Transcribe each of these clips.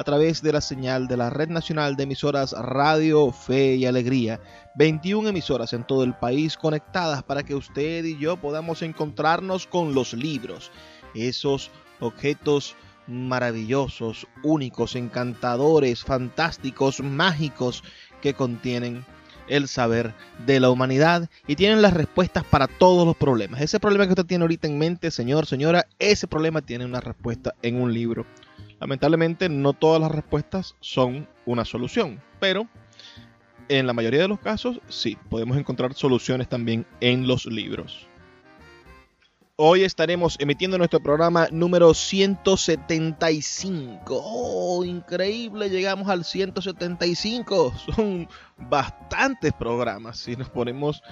a través de la señal de la Red Nacional de Emisoras Radio, Fe y Alegría. 21 emisoras en todo el país conectadas para que usted y yo podamos encontrarnos con los libros, esos objetos maravillosos, únicos, encantadores, fantásticos, mágicos que contienen el saber de la humanidad y tienen las respuestas para todos los problemas. Ese problema que usted tiene ahorita en mente, señor, señora, ese problema tiene una respuesta en un libro. Lamentablemente no todas las respuestas son una solución, pero en la mayoría de los casos sí, podemos encontrar soluciones también en los libros. Hoy estaremos emitiendo nuestro programa número 175. ¡Oh, increíble! Llegamos al 175. Son bastantes programas si nos ponemos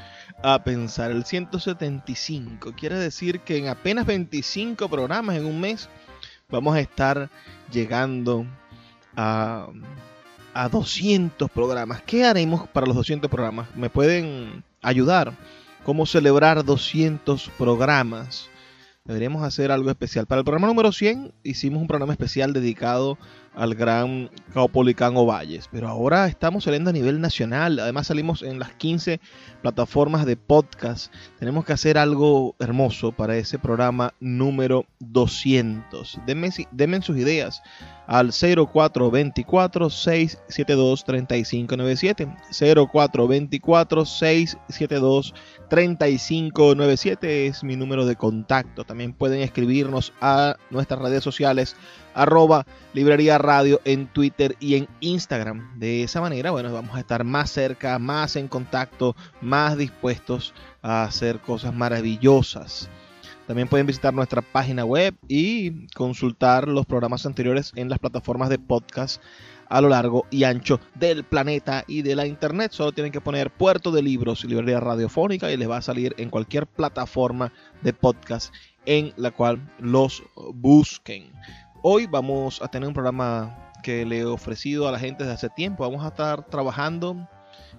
a pensar. El 175 quiere decir que en apenas 25 programas en un mes vamos a estar llegando a, a 200 programas. ¿Qué haremos para los 200 programas? ¿Me pueden ayudar? ¿Cómo celebrar 200 programas? Deberíamos hacer algo especial. Para el programa número 100 hicimos un programa especial dedicado al gran Caupolicán Valles. Pero ahora estamos saliendo a nivel nacional. Además salimos en las 15 plataformas de podcast. Tenemos que hacer algo hermoso para ese programa número 200. Denme, denme sus ideas al 0424 672 3597 0424 672 3597 es mi número de contacto también pueden escribirnos a nuestras redes sociales arroba librería radio en Twitter y en Instagram. De esa manera, bueno, vamos a estar más cerca, más en contacto, más dispuestos a hacer cosas maravillosas. También pueden visitar nuestra página web y consultar los programas anteriores en las plataformas de podcast a lo largo y ancho del planeta y de la internet. Solo tienen que poner Puerto de Libros y Librería Radiofónica y les va a salir en cualquier plataforma de podcast en la cual los busquen. Hoy vamos a tener un programa que le he ofrecido a la gente desde hace tiempo. Vamos a estar trabajando,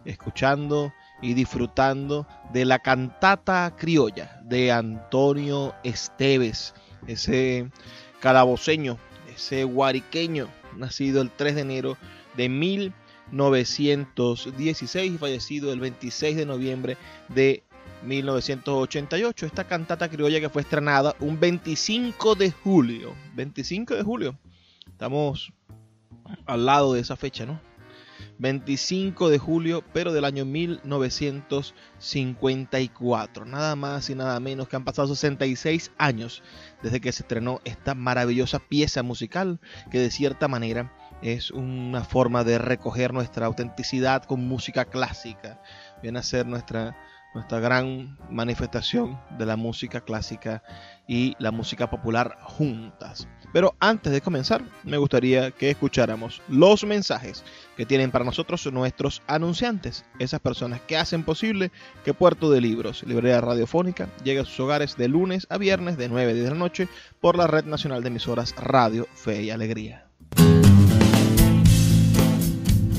escuchando y disfrutando de la cantata criolla de Antonio Esteves, ese calaboceño, ese guariqueño, nacido el 3 de enero de 1916 y fallecido el 26 de noviembre de 1988. Esta cantata criolla que fue estrenada un 25 de julio. 25 de julio. Estamos al lado de esa fecha, ¿no? 25 de julio, pero del año 1954. Nada más y nada menos que han pasado 66 años desde que se estrenó esta maravillosa pieza musical que de cierta manera es una forma de recoger nuestra autenticidad con música clásica. Viene a ser nuestra nuestra gran manifestación de la música clásica y la música popular juntas. Pero antes de comenzar, me gustaría que escucháramos los mensajes que tienen para nosotros nuestros anunciantes, esas personas que hacen posible que Puerto de Libros, librería radiofónica, llegue a sus hogares de lunes a viernes de 9 a 10 de la noche por la Red Nacional de Emisoras Radio, Fe y Alegría.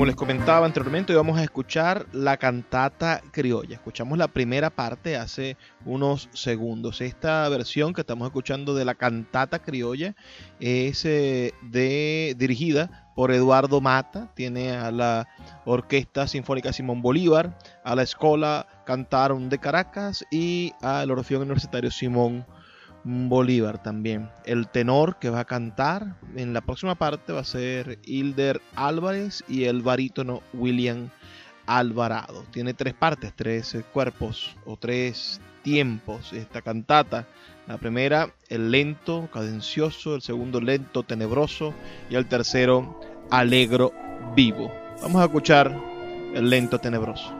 Como les comentaba anteriormente, hoy vamos a escuchar la cantata criolla. Escuchamos la primera parte hace unos segundos. Esta versión que estamos escuchando de la cantata criolla es eh, de, dirigida por Eduardo Mata. Tiene a la Orquesta Sinfónica Simón Bolívar, a la Escola Cantaron de Caracas y al Orfeón Universitario Simón Bolívar también. El tenor que va a cantar en la próxima parte va a ser Hilder Álvarez y el barítono William Alvarado. Tiene tres partes, tres eh, cuerpos o tres tiempos esta cantata. La primera, el lento, cadencioso, el segundo, lento, tenebroso y el tercero, alegro, vivo. Vamos a escuchar el lento, tenebroso.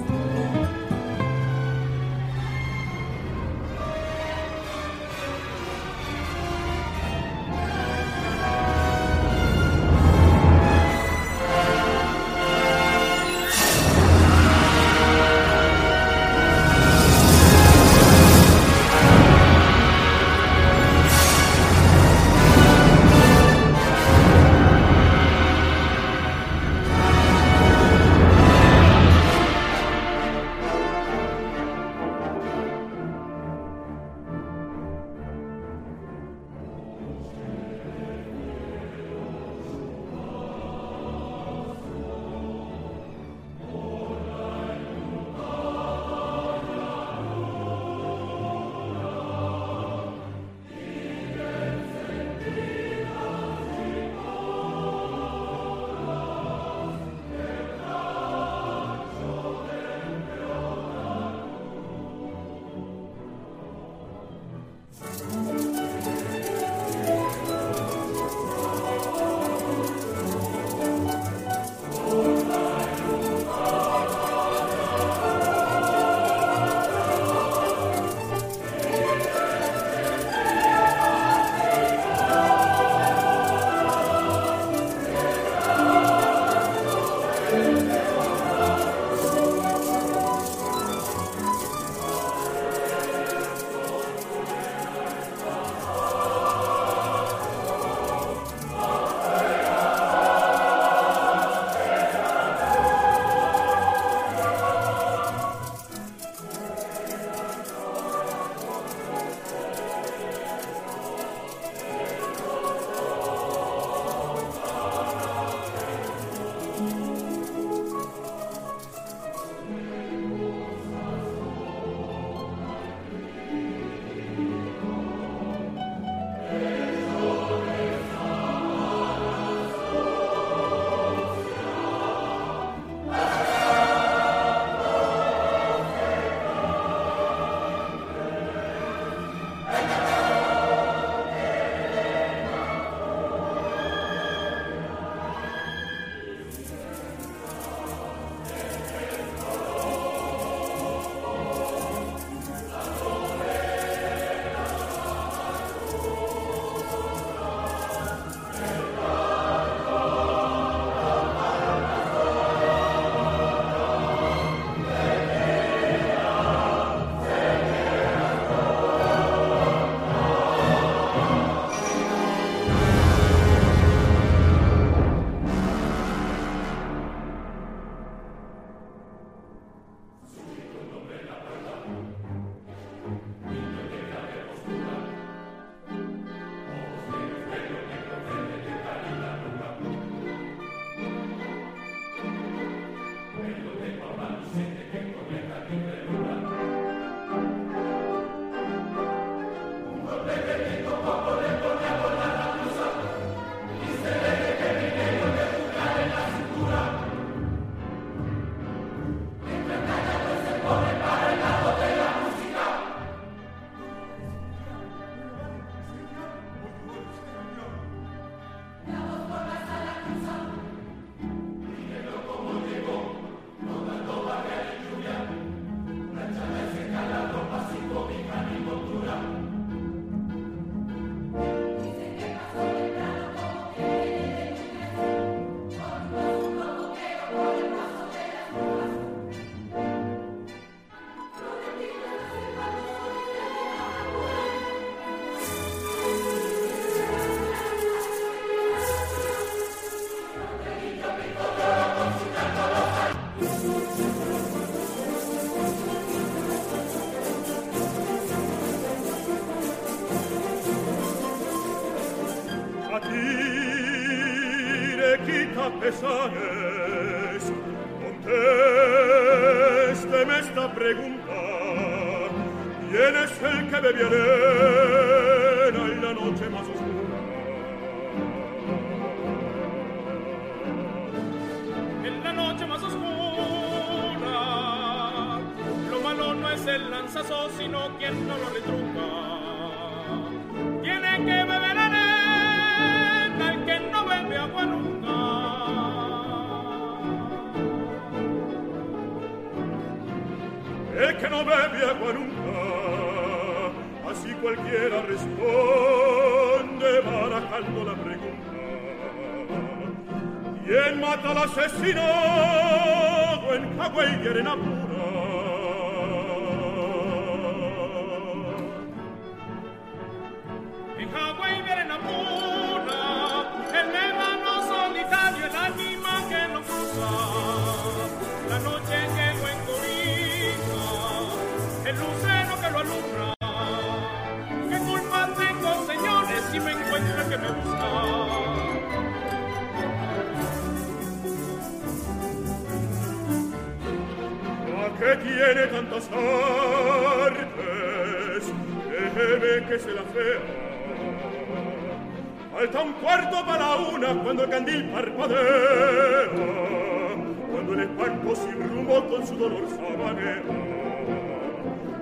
Tiene tantas artes? Déjeme que se la fea. Falta un cuarto para una cuando el candil parpadea, cuando el espanto sin rumbo con su dolor sabanea,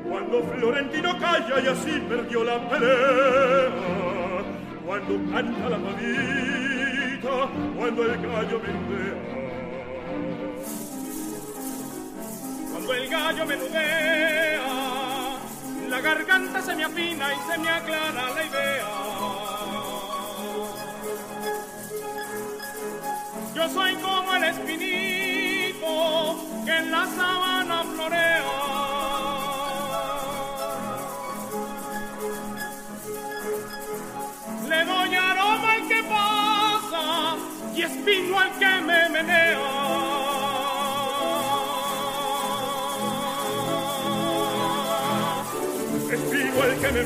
cuando Florentino calla y así perdió la pelea, cuando canta la pavita, cuando el gallo mendea. El gallo menudea, la garganta se me afina y se me aclara la idea. Yo soy como el espinito que en la sabana florea. Le doy aroma al que pasa y espino al que me menea. Me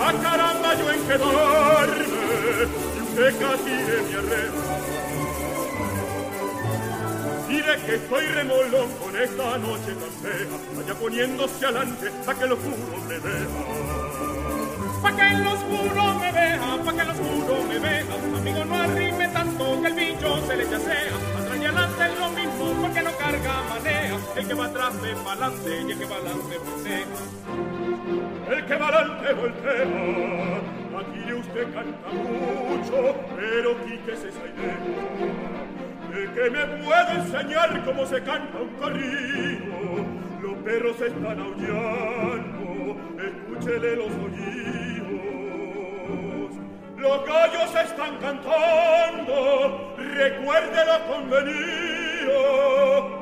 a caramba yo en quedarme, y usted casi de mi arreo. Diré que estoy remolón con esta noche tan fea, vaya poniéndose adelante, pa' que lo juro me vea. Pa' que en oscuro me vea, pa' que en oscuro me vea. Amigo, no arrime tanto que el bicho se le yacea. Atrás y adelante es lo mismo, porque no carga, manea. El que va atrás ve pa'lante y el que va adelante voltea. El que va adelante voltea, aquí usted canta mucho, pero quítese esa idea. De que me puede enseñar cómo se canta un corrido. Los perros están aullando, escúchele los oídos. los gallos están cantando, recuerde lo convenido.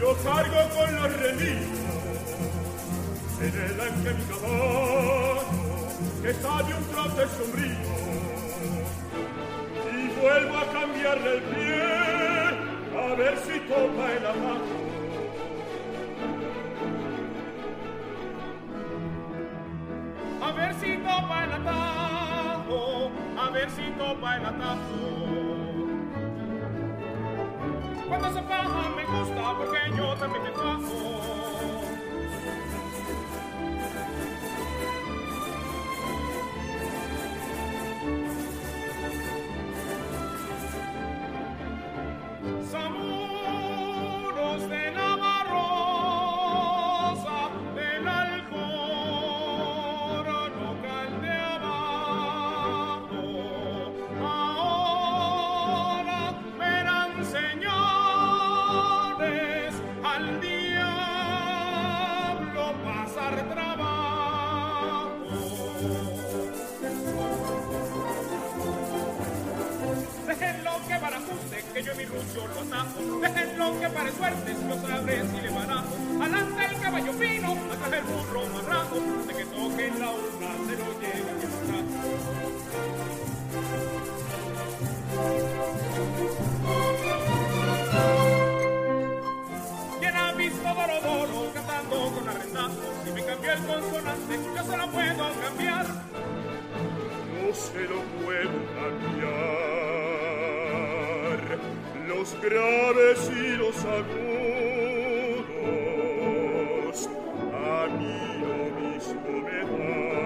Yo cargo con los relíos. En el ancla mi caballo, que está de un trote sombrío. Y vuelvo a cambiarle el pie, a ver si topa el abajo. A ver si topa el atajo, a ver si topa el atajo. Cuando se faja me gusta porque yo también me fajo. Los graves y los agudos a mí lo mismo me dan.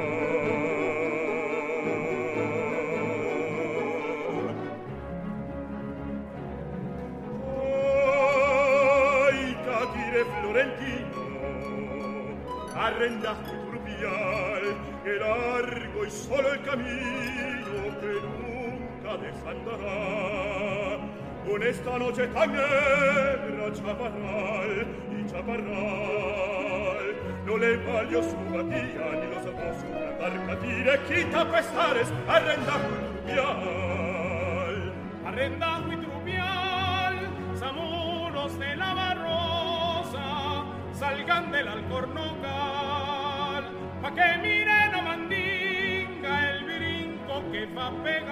Ay, Catire Florentino, arrendaste turbial, que largo y solo el camino que nunca desandará. Con esta noche tan negra, chaparral y chaparral, no le valió su batía ni los ojos su cantar Catire, quita pesares, arrendaste turbial. Arrendajo y trupial, zamuros de la barrosa, salgan del alcornocal, pa' que miren a mandinga el brinco que va a pegar.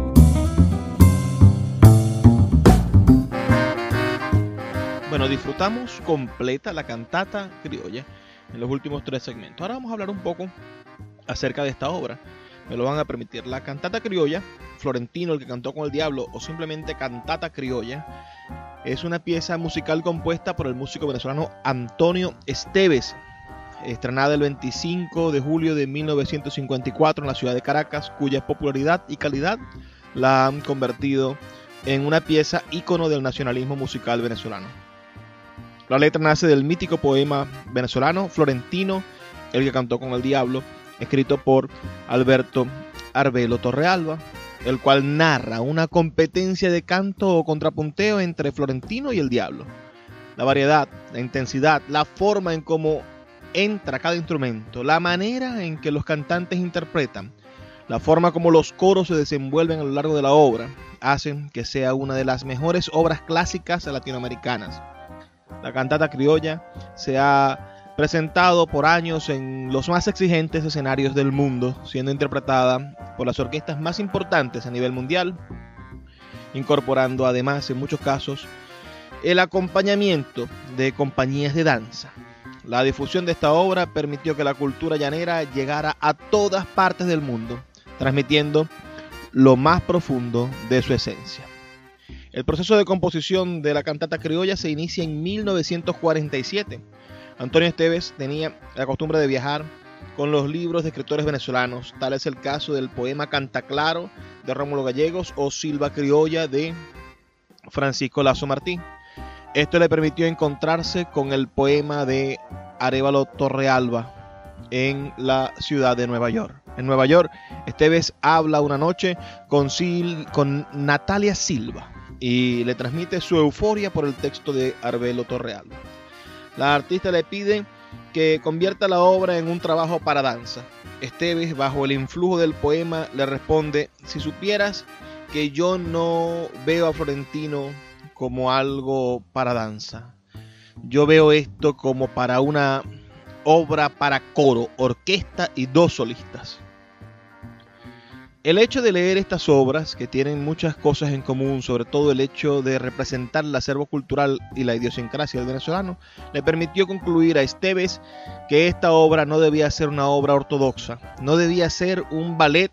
Bueno, disfrutamos completa la cantata criolla en los últimos tres segmentos. Ahora vamos a hablar un poco acerca de esta obra. Me lo van a permitir. La cantata criolla, Florentino, el que cantó con el diablo, o simplemente cantata criolla, es una pieza musical compuesta por el músico venezolano Antonio Esteves, estrenada el 25 de julio de 1954 en la ciudad de Caracas, cuya popularidad y calidad la han convertido en una pieza ícono del nacionalismo musical venezolano. La letra nace del mítico poema venezolano Florentino, el que cantó con el diablo, escrito por Alberto Arbelo Torrealba, el cual narra una competencia de canto o contrapunteo entre Florentino y el diablo. La variedad, la intensidad, la forma en cómo entra cada instrumento, la manera en que los cantantes interpretan, la forma como los coros se desenvuelven a lo largo de la obra hacen que sea una de las mejores obras clásicas latinoamericanas. La cantata criolla se ha presentado por años en los más exigentes escenarios del mundo, siendo interpretada por las orquestas más importantes a nivel mundial, incorporando además en muchos casos el acompañamiento de compañías de danza. La difusión de esta obra permitió que la cultura llanera llegara a todas partes del mundo, transmitiendo lo más profundo de su esencia. El proceso de composición de la cantata criolla se inicia en 1947. Antonio Esteves tenía la costumbre de viajar con los libros de escritores venezolanos. Tal es el caso del poema Canta Claro de Rómulo Gallegos o Silva Criolla de Francisco Lazo Martín. Esto le permitió encontrarse con el poema de Arevalo Torrealba en la ciudad de Nueva York. En Nueva York, Esteves habla una noche con Natalia Silva y le transmite su euforia por el texto de Arbelo Torrealba. La artista le pide que convierta la obra en un trabajo para danza. Esteves, bajo el influjo del poema, le responde, si supieras que yo no veo a Florentino como algo para danza, yo veo esto como para una obra para coro, orquesta y dos solistas. El hecho de leer estas obras, que tienen muchas cosas en común, sobre todo el hecho de representar el acervo cultural y la idiosincrasia del venezolano, le permitió concluir a Esteves que esta obra no debía ser una obra ortodoxa, no debía ser un ballet,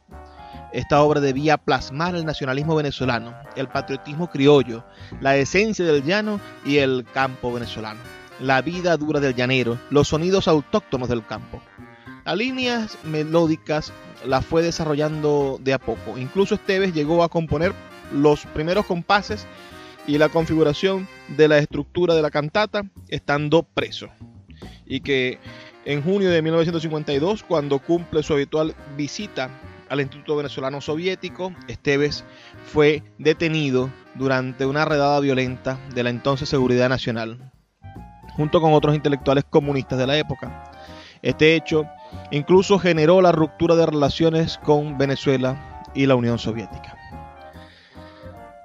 esta obra debía plasmar el nacionalismo venezolano, el patriotismo criollo, la esencia del llano y el campo venezolano, la vida dura del llanero, los sonidos autóctonos del campo. Las líneas melódicas la fue desarrollando de a poco. Incluso Esteves llegó a componer los primeros compases y la configuración de la estructura de la cantata estando preso. Y que en junio de 1952, cuando cumple su habitual visita al Instituto Venezolano Soviético, Esteves fue detenido durante una redada violenta de la entonces Seguridad Nacional, junto con otros intelectuales comunistas de la época. Este hecho incluso generó la ruptura de relaciones con Venezuela y la Unión Soviética.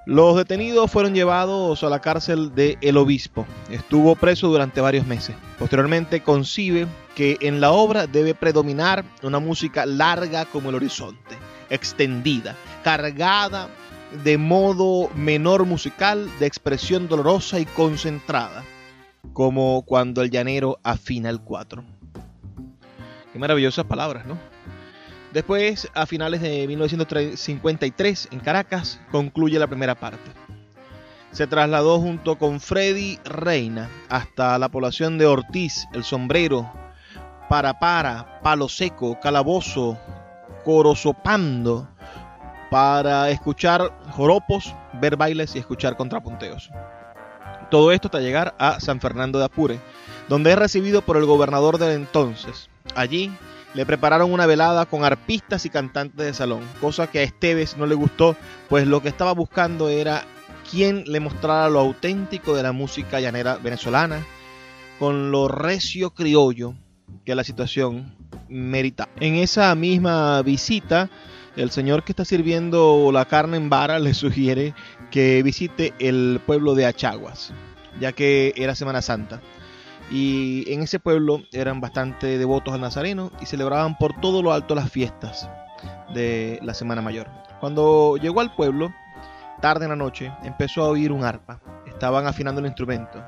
Los detenidos fueron llevados a la cárcel de El Obispo. Estuvo preso durante varios meses. Posteriormente concibe que en la obra debe predominar una música larga como el horizonte, extendida, cargada de modo menor musical, de expresión dolorosa y concentrada, como cuando el llanero afina el cuatro. Qué maravillosas palabras, ¿no? Después, a finales de 1953, en Caracas, concluye la primera parte. Se trasladó junto con Freddy Reina hasta la población de Ortiz, El Sombrero, Parapara, Palo Seco, Calabozo, Corozopando, para escuchar joropos, ver bailes y escuchar contrapunteos. Todo esto hasta llegar a San Fernando de Apure, donde es recibido por el gobernador del entonces, Allí le prepararon una velada con arpistas y cantantes de salón, cosa que a Esteves no le gustó, pues lo que estaba buscando era quien le mostrara lo auténtico de la música llanera venezolana, con lo recio criollo que la situación merita. En esa misma visita, el señor que está sirviendo la carne en vara le sugiere que visite el pueblo de Achaguas, ya que era Semana Santa y en ese pueblo eran bastante devotos al Nazareno y celebraban por todo lo alto las fiestas de la Semana Mayor. Cuando llegó al pueblo, tarde en la noche, empezó a oír un arpa. Estaban afinando el instrumento.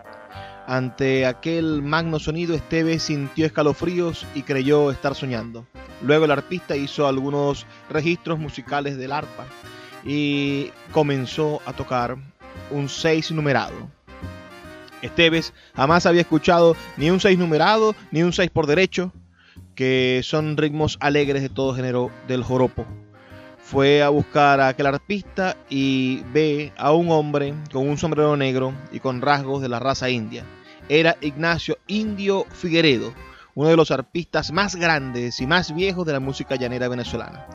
Ante aquel magno sonido, Esteve sintió escalofríos y creyó estar soñando. Luego el arpista hizo algunos registros musicales del arpa y comenzó a tocar un seis numerado Esteves jamás había escuchado ni un 6 numerado ni un 6 por derecho, que son ritmos alegres de todo género del joropo. Fue a buscar a aquel arpista y ve a un hombre con un sombrero negro y con rasgos de la raza india. Era Ignacio Indio Figueredo, uno de los arpistas más grandes y más viejos de la música llanera venezolana.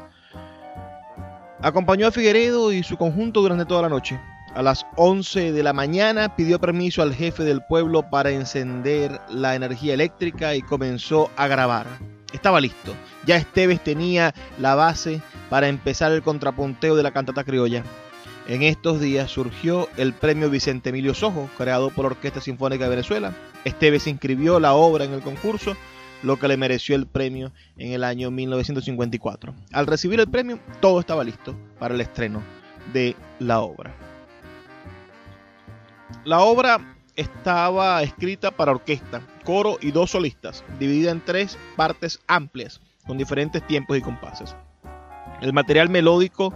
Acompañó a Figueredo y su conjunto durante toda la noche. A las 11 de la mañana pidió permiso al jefe del pueblo para encender la energía eléctrica y comenzó a grabar. Estaba listo. Ya Esteves tenía la base para empezar el contrapunteo de la cantata criolla. En estos días surgió el premio Vicente Emilio Sojo, creado por la Orquesta Sinfónica de Venezuela. Esteves inscribió la obra en el concurso, lo que le mereció el premio en el año 1954. Al recibir el premio, todo estaba listo para el estreno de la obra. La obra estaba escrita para orquesta, coro y dos solistas, dividida en tres partes amplias, con diferentes tiempos y compases. El material melódico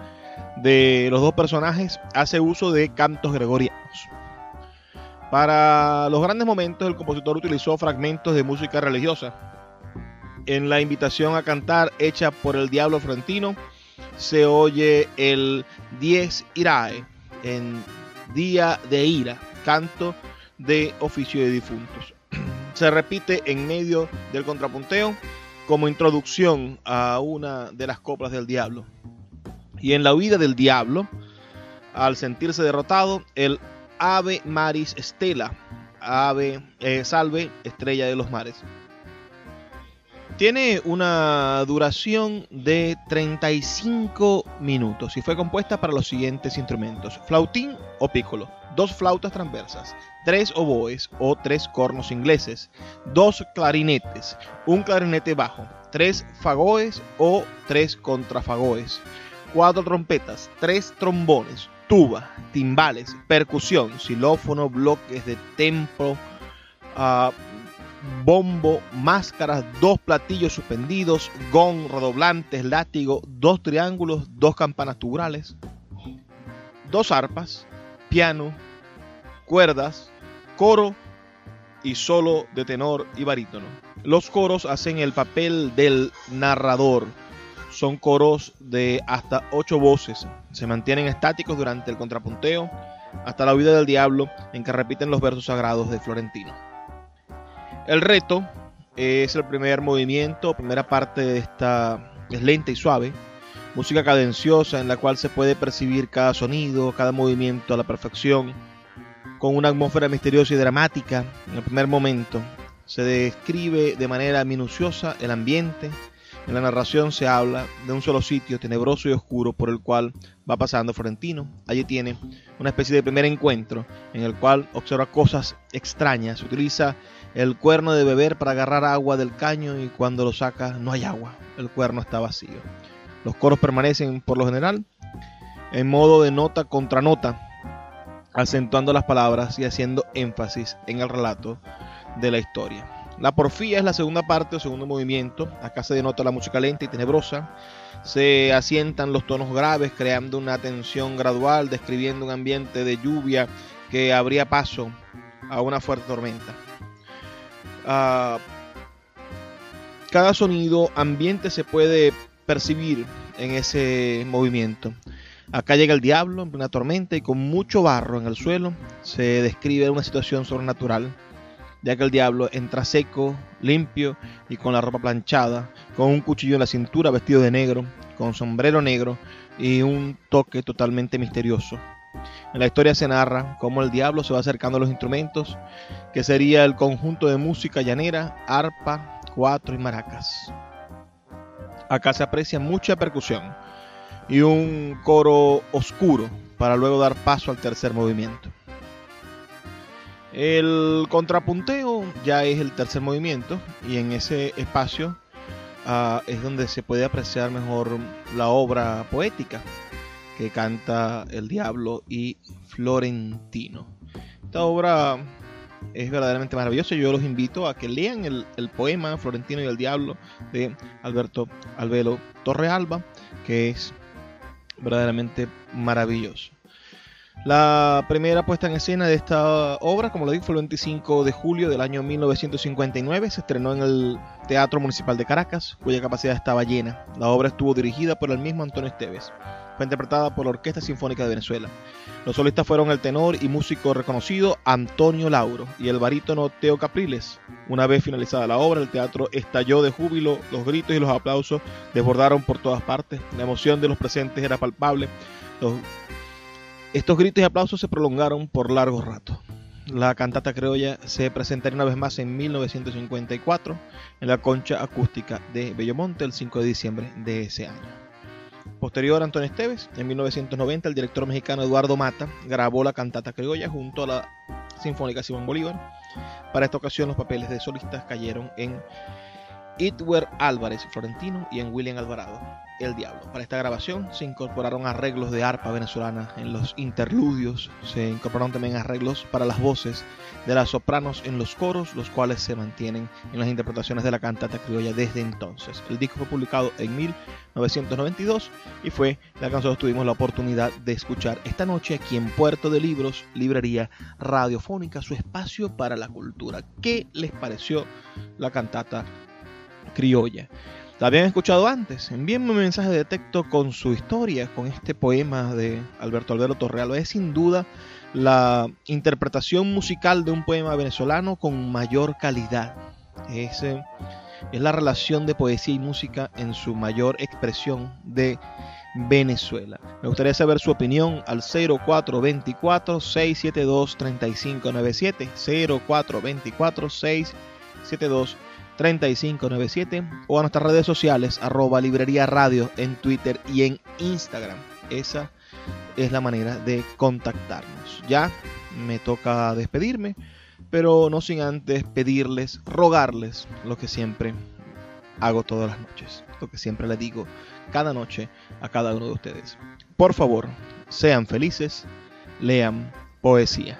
de los dos personajes hace uso de cantos gregorianos. Para los grandes momentos, el compositor utilizó fragmentos de música religiosa. En la invitación a cantar hecha por el Diablo Florentino, se oye el Dies Irae en Día de Ira, canto de oficio de difuntos. Se repite en medio del contrapunteo como introducción a una de las coplas del diablo. Y en la huida del diablo, al sentirse derrotado, el Ave Maris Stella, Ave eh, Salve, Estrella de los Mares. Tiene una duración de 35 minutos y fue compuesta para los siguientes instrumentos: flautín o pícolo, dos flautas transversas, tres oboes o tres cornos ingleses, dos clarinetes, un clarinete bajo, tres fagoes o tres contrafagoes, cuatro trompetas, tres trombones, tuba, timbales, percusión, xilófono, bloques de tempo, uh, bombo, máscaras, dos platillos suspendidos, gong, redoblantes, látigo, dos triángulos, dos campanas tubulares, dos arpas, piano, cuerdas, coro y solo de tenor y barítono. Los coros hacen el papel del narrador. Son coros de hasta ocho voces. Se mantienen estáticos durante el contrapunteo hasta la huida del diablo en que repiten los versos sagrados de Florentino. El reto es el primer movimiento, primera parte de esta es lenta y suave, música cadenciosa en la cual se puede percibir cada sonido, cada movimiento a la perfección, con una atmósfera misteriosa y dramática. En el primer momento se describe de manera minuciosa el ambiente, en la narración se habla de un solo sitio tenebroso y oscuro por el cual va pasando Florentino. Allí tiene una especie de primer encuentro en el cual observa cosas extrañas. Utiliza el cuerno de beber para agarrar agua del caño y cuando lo saca no hay agua. El cuerno está vacío. Los coros permanecen por lo general en modo de nota contra nota, acentuando las palabras y haciendo énfasis en el relato de la historia. La porfía es la segunda parte o segundo movimiento. Acá se denota la música lenta y tenebrosa. Se asientan los tonos graves, creando una tensión gradual, describiendo un ambiente de lluvia que abría paso a una fuerte tormenta. Uh, cada sonido ambiente se puede percibir en ese movimiento. Acá llega el diablo en una tormenta y con mucho barro en el suelo se describe una situación sobrenatural ya que el diablo entra seco, limpio y con la ropa planchada, con un cuchillo en la cintura, vestido de negro, con sombrero negro y un toque totalmente misterioso. En la historia se narra cómo el diablo se va acercando a los instrumentos, que sería el conjunto de música llanera, arpa, cuatro y maracas. Acá se aprecia mucha percusión y un coro oscuro para luego dar paso al tercer movimiento. El contrapunteo ya es el tercer movimiento y en ese espacio uh, es donde se puede apreciar mejor la obra poética que canta el diablo y Florentino. Esta obra es verdaderamente maravillosa. Yo los invito a que lean el, el poema Florentino y el diablo de Alberto Albelo Torrealba, que es verdaderamente maravilloso. La primera puesta en escena de esta obra, como lo dije, fue el 25 de julio del año 1959. Se estrenó en el Teatro Municipal de Caracas, cuya capacidad estaba llena. La obra estuvo dirigida por el mismo Antonio Esteves. Fue interpretada por la Orquesta Sinfónica de Venezuela. Los solistas fueron el tenor y músico reconocido Antonio Lauro y el barítono Teo Capriles. Una vez finalizada la obra, el teatro estalló de júbilo, los gritos y los aplausos desbordaron por todas partes. La emoción de los presentes era palpable. Los estos gritos y aplausos se prolongaron por largo rato. La cantata criolla se presentaría una vez más en 1954 en la concha acústica de Bellomonte el 5 de diciembre de ese año. Posterior a Antonio Esteves, en 1990 el director mexicano Eduardo Mata grabó la cantata criolla junto a la Sinfónica Simón Bolívar. Para esta ocasión los papeles de solistas cayeron en Itwer Álvarez Florentino y en William Alvarado El Diablo. Para esta grabación se incorporaron arreglos de arpa venezolana en los interludios, se incorporaron también arreglos para las voces de las sopranos en los coros, los cuales se mantienen en las interpretaciones de la cantata criolla desde entonces. El disco fue publicado en 1992 y fue la que nosotros tuvimos la oportunidad de escuchar esta noche aquí en Puerto de Libros, Librería Radiofónica, su espacio para la cultura. ¿Qué les pareció la cantata criolla. La habían escuchado antes. Envíenme un mensaje de texto con su historia, con este poema de Alberto Alberto Torreal. Es sin duda la interpretación musical de un poema venezolano con mayor calidad. Es, eh, es la relación de poesía y música en su mayor expresión de Venezuela. Me gustaría saber su opinión al 0424-672-3597. 0424-672-3597. 3597 o a nuestras redes sociales arroba librería radio en Twitter y en Instagram. Esa es la manera de contactarnos. Ya me toca despedirme, pero no sin antes pedirles, rogarles lo que siempre hago todas las noches, lo que siempre le digo cada noche a cada uno de ustedes. Por favor, sean felices, lean poesía.